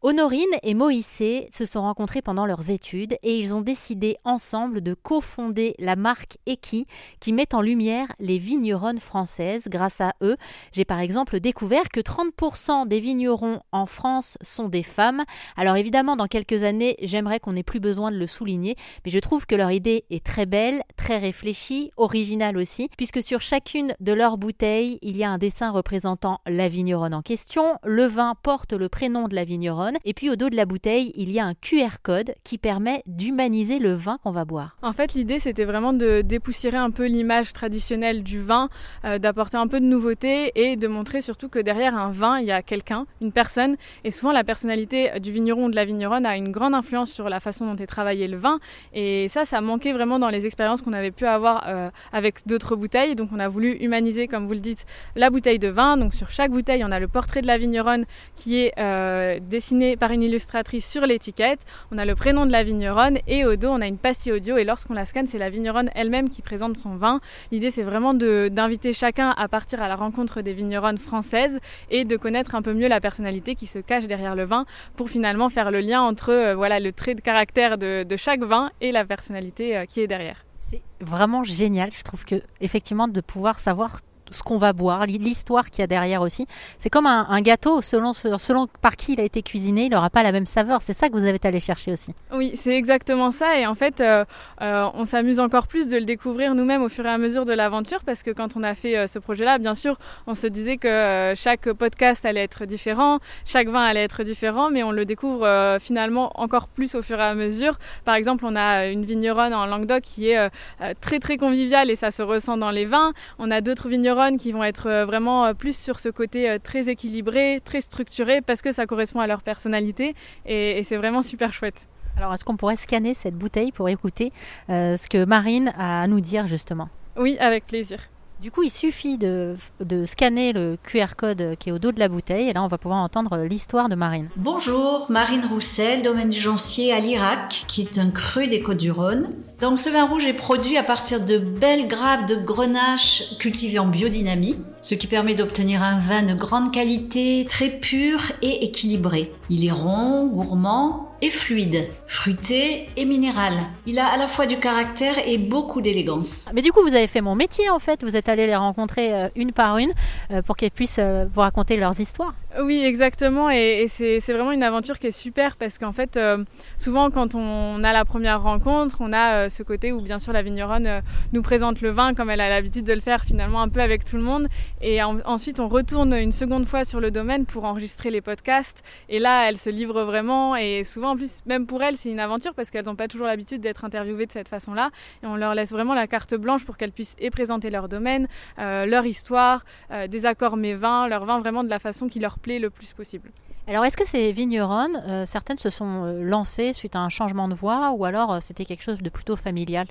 Honorine et Moïse se sont rencontrés pendant leurs études et ils ont décidé ensemble de cofonder la marque Eki qui met en lumière les vigneronnes françaises. Grâce à eux, j'ai par exemple découvert que 30% des vignerons en France sont des femmes. Alors évidemment, dans quelques années, j'aimerais qu'on n'ait plus besoin de le souligner, mais je trouve que leur idée est très belle, très réfléchie, originale aussi, puisque sur chacune de leurs bouteilles, il y a un dessin représentant la vigneronne en question. Le vin porte le prénom de la vigneronne et puis au dos de la bouteille, il y a un QR code qui permet d'humaniser le vin qu'on va boire. En fait, l'idée, c'était vraiment de dépoussiérer un peu l'image traditionnelle du vin, euh, d'apporter un peu de nouveauté et de montrer surtout que derrière un vin, il y a quelqu'un, une personne. Et souvent, la personnalité du vigneron ou de la vigneronne a une grande influence sur la façon dont est travaillé le vin. Et ça, ça manquait vraiment dans les expériences qu'on avait pu avoir euh, avec d'autres bouteilles. Donc, on a voulu humaniser, comme vous le dites, la bouteille de vin. Donc, sur chaque bouteille, on a le portrait de la vigneronne qui est euh, dessiné par une illustratrice sur l'étiquette. On a le prénom de la vigneronne et au dos on a une pastille audio et lorsqu'on la scanne c'est la vigneronne elle-même qui présente son vin. L'idée c'est vraiment d'inviter chacun à partir à la rencontre des vigneronnes françaises et de connaître un peu mieux la personnalité qui se cache derrière le vin pour finalement faire le lien entre euh, voilà, le trait de caractère de, chaque vin et la personnalité euh, qui est derrière. C'est vraiment génial, je trouve que effectivement de pouvoir savoir ce qu'on va boire, l'histoire qu'il y a derrière aussi. C'est comme un, gâteau, selon, selon par qui il a été cuisiné, il n'aura pas la même saveur. C'est ça que vous avez allé chercher aussi. Oui, c'est exactement ça. Et en fait, euh, euh, on s'amuse encore plus de le découvrir nous-mêmes au fur et à mesure de l'aventure, parce que quand on a fait euh, ce projet-là, bien sûr, on se disait que chaque podcast allait être différent, chaque vin allait être différent, mais on le découvre finalement encore plus au fur et à mesure. Par exemple, on a une vigneronne en Languedoc qui est très très conviviale et ça se ressent dans les vins. On a d'autres vignerons qui vont être euh, vraiment euh, plus sur ce côté euh, très équilibré, très structuré, parce que ça correspond à leur personnalité et, c'est vraiment super chouette. Alors, est-ce qu'on pourrait scanner cette bouteille pour écouter ce que Marine a à nous dire justement? Oui, avec plaisir. Du coup, il suffit de, scanner le QR code qui est au dos de la bouteille et là, on va pouvoir entendre l'histoire de Marine. Bonjour, Marine Roussel, domaine du Joncier à l'Irak, qui est un cru des Côtes-du-Rhône. Donc, ce vin rouge est produit à partir de belles grappes de grenache cultivées en biodynamie, ce qui permet d'obtenir un vin de grande qualité, très pur et équilibré. Il est rond, gourmand, et fluide, fruité et minéral. Il a à la fois du caractère et beaucoup d'élégance. Mais du coup, vous avez fait mon métier en fait. Vous êtes allé les rencontrer euh, une par une euh, pour qu'elles puissent euh, vous raconter leurs histoires. Oui, exactement. Et, c'est vraiment une aventure qui est super parce qu'en fait, euh, souvent quand on a la première rencontre, on a euh, ce côté où bien sûr la vigneronne euh, nous présente le vin comme elle a l'habitude de le faire finalement un peu avec tout le monde. Et ensuite, on retourne une seconde fois sur le domaine pour enregistrer les podcasts. Et là, elle se livre vraiment. Et souvent, en plus, même pour elles, c'est une aventure parce qu'elles n'ont pas toujours l'habitude d'être interviewées de cette façon-là. Et on leur laisse vraiment la carte blanche pour qu'elles puissent présenter leur domaine, leur histoire, des accords mes vins, leur vin vraiment de la façon qui leur plaît le plus possible. Alors, est-ce que ces vigneronnes, euh, certaines se sont euh, lancées suite à un changement de voie ou alors euh, c'était quelque chose de plutôt familial?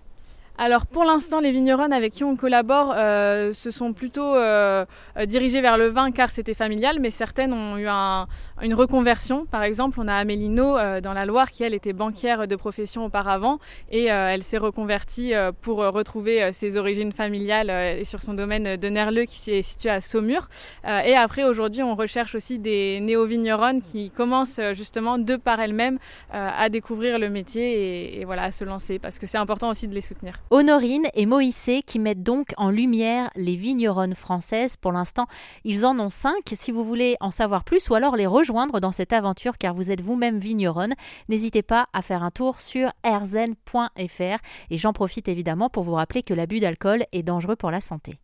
Alors pour l'instant, les vigneronnes avec qui on collabore euh, se sont plutôt euh, dirigées vers le vin car c'était familial, mais certaines ont eu une reconversion. Par exemple, on a Amélie euh, dans la Loire qui elle était banquière de profession auparavant et elle s'est reconvertie pour retrouver ses origines familiales et sur son domaine de Nerleux qui est situé à Saumur. et après aujourd'hui, on recherche aussi des néo-vigneronnes qui commencent justement de par elles-mêmes à découvrir le métier et, et voilà à se lancer parce que c'est important aussi de les soutenir. Honorine et Moïse qui mettent donc en lumière les vigneronnes françaises. Pour l'instant, ils en ont cinq. Si vous voulez en savoir plus ou alors les rejoindre dans cette aventure car vous êtes vous-même vigneronne, n'hésitez pas à faire un tour sur erzen.fr. Et j'en profite évidemment pour vous rappeler que l'abus d'alcool est dangereux pour la santé.